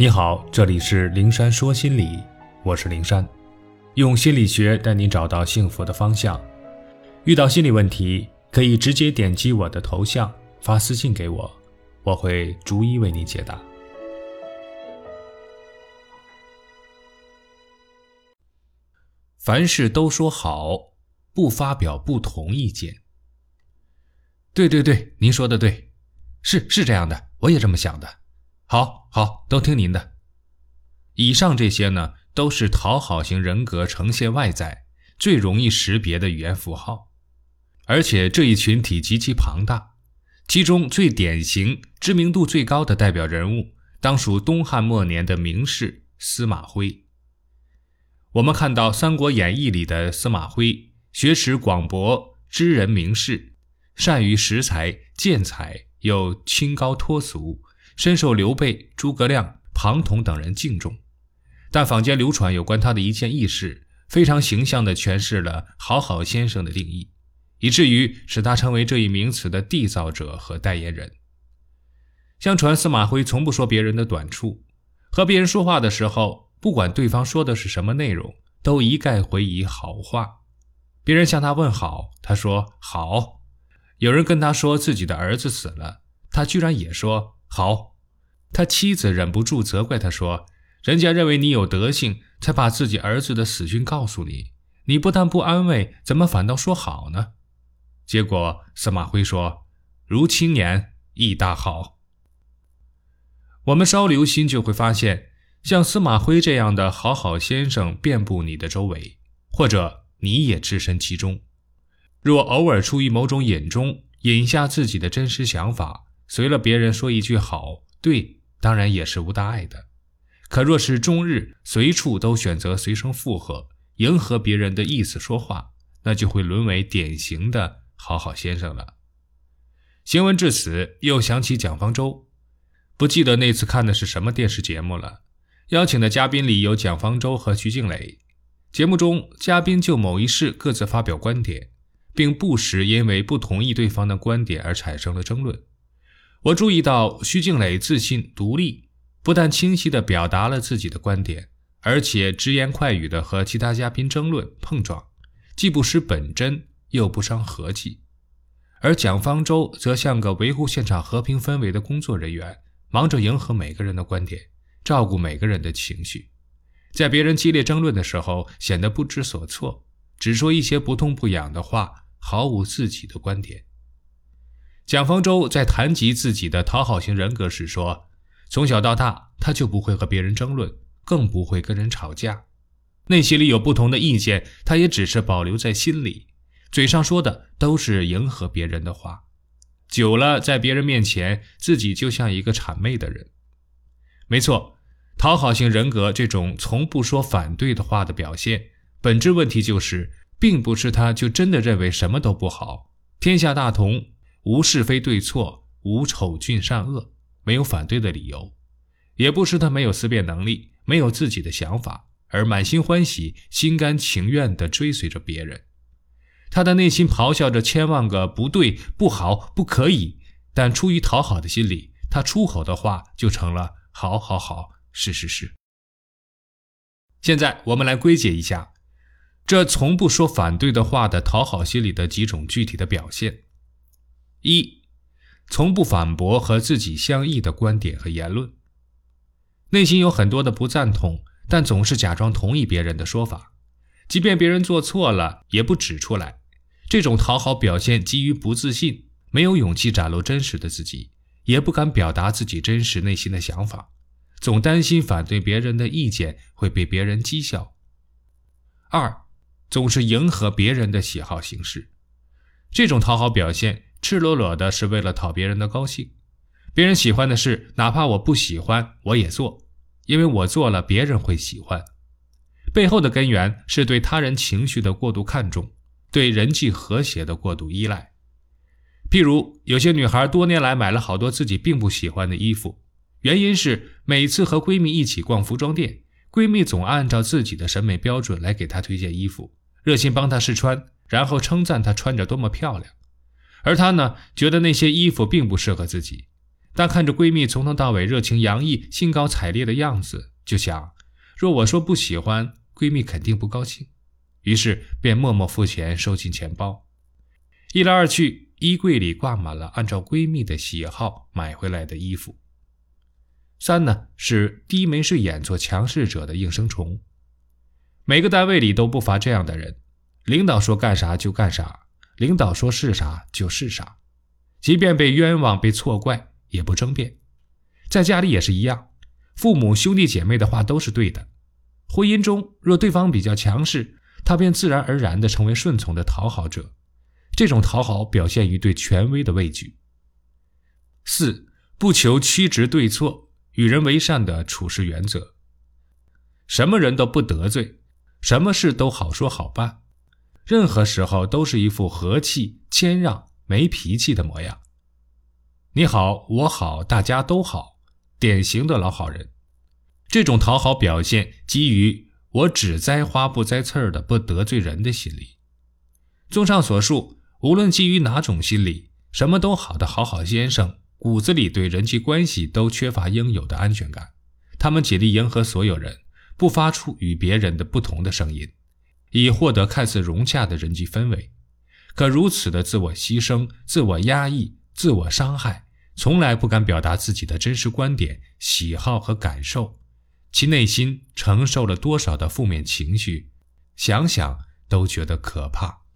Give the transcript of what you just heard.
你好，这里是灵山说心理，我是灵山，用心理学带你找到幸福的方向。遇到心理问题，可以直接点击我的头像发私信给我，我会逐一为你解答。凡事都说好，不发表不同意见。对对对，您说的对，是是这样的，我也这么想的。好，好，都听您的。以上这些呢，都是讨好型人格呈现外在最容易识别的语言符号，而且这一群体极其庞大，其中最典型、知名度最高的代表人物，当属东汉末年的名士司马徽。我们看到《三国演义》里的司马徽，学识广博，知人明事。善于识才、见才，又清高脱俗，深受刘备、诸葛亮、庞统等人敬重。但坊间流传有关他的一件轶事，非常形象地诠释了“好好先生”的定义，以至于使他成为这一名词的缔造者和代言人。相传司马徽从不说别人的短处，和别人说话的时候，不管对方说的是什么内容，都一概回以好话。别人向他问好，他说好。有人跟他说自己的儿子死了，他居然也说好。他妻子忍不住责怪他说：“人家认为你有德行，才把自己儿子的死讯告诉你，你不但不安慰，怎么反倒说好呢？”结果司马徽说：“如青年亦大好。”我们稍留心就会发现，像司马徽这样的好好先生遍布你的周围，或者你也置身其中。若偶尔出于某种隐中隐下自己的真实想法，随了别人说一句好，对，当然也是无大碍的。可若是终日随处都选择随声附和，迎合别人的意思说话，那就会沦为典型的好好先生了。行文至此，又想起蒋方舟，不记得那次看的是什么电视节目了。邀请的嘉宾里有蒋方舟和徐静蕾，节目中嘉宾就某一事各自发表观点。并不时因为不同意对方的观点而产生了争论。我注意到徐静蕾自信独立，不但清晰地表达了自己的观点，而且直言快语地和其他嘉宾争论碰撞，既不失本真，又不伤和气。而蒋方舟则像个维护现场和平氛围的工作人员，忙着迎合每个人的观点，照顾每个人的情绪，在别人激烈争论的时候显得不知所措，只说一些不痛不痒的话。毫无自己的观点。蒋方舟在谈及自己的讨好型人格时说：“从小到大，他就不会和别人争论，更不会跟人吵架。内心里有不同的意见，他也只是保留在心里，嘴上说的都是迎合别人的话。久了，在别人面前，自己就像一个谄媚的人。没错，讨好型人格这种从不说反对的话的表现，本质问题就是。”并不是他就真的认为什么都不好，天下大同，无是非对错，无丑俊善恶，没有反对的理由；也不是他没有思辨能力，没有自己的想法，而满心欢喜、心甘情愿地追随着别人。他的内心咆哮着千万个不对、不好、不可以，但出于讨好的心理，他出口的话就成了“好好好，是是是”。现在我们来归结一下。这从不说反对的话的讨好心理的几种具体的表现：一，从不反驳和自己相异的观点和言论，内心有很多的不赞同，但总是假装同意别人的说法，即便别人做错了也不指出来。这种讨好表现基于不自信，没有勇气展露真实的自己，也不敢表达自己真实内心的想法，总担心反对别人的意见会被别人讥笑。二。总是迎合别人的喜好行事，这种讨好表现赤裸裸的是为了讨别人的高兴。别人喜欢的事，哪怕我不喜欢，我也做，因为我做了，别人会喜欢。背后的根源是对他人情绪的过度看重，对人际和谐的过度依赖。譬如，有些女孩多年来买了好多自己并不喜欢的衣服，原因是每次和闺蜜一起逛服装店，闺蜜总按照自己的审美标准来给她推荐衣服。热心帮她试穿，然后称赞她穿着多么漂亮，而她呢，觉得那些衣服并不适合自己。但看着闺蜜从头到尾热情洋溢、兴高采烈的样子，就想：若我说不喜欢，闺蜜肯定不高兴。于是便默默付钱，收进钱包。一来二去，衣柜里挂满了按照闺蜜的喜好买回来的衣服。三呢是低眉顺眼做强势者的应声虫。每个单位里都不乏这样的人，领导说干啥就干啥，领导说是啥就是啥，即便被冤枉被错怪。也不争辩，在家里也是一样，父母兄弟姐妹的话都是对的。婚姻中，若对方比较强势，他便自然而然地成为顺从的讨好者。这种讨好表现于对权威的畏惧。四不求曲直对错，与人为善的处事原则。什么人都不得罪，什么事都好说好办，任何时候都是一副和气、谦让、没脾气的模样。你好，我好，大家都好，典型的老好人。这种讨好表现基于我只栽花不栽刺儿的不得罪人的心理。综上所述，无论基于哪种心理，什么都好的好好先生骨子里对人际关系都缺乏应有的安全感。他们竭力迎合所有人，不发出与别人的不同的声音，以获得看似融洽的人际氛围。可如此的自我牺牲、自我压抑、自我伤害。从来不敢表达自己的真实观点、喜好和感受，其内心承受了多少的负面情绪，想想都觉得可怕。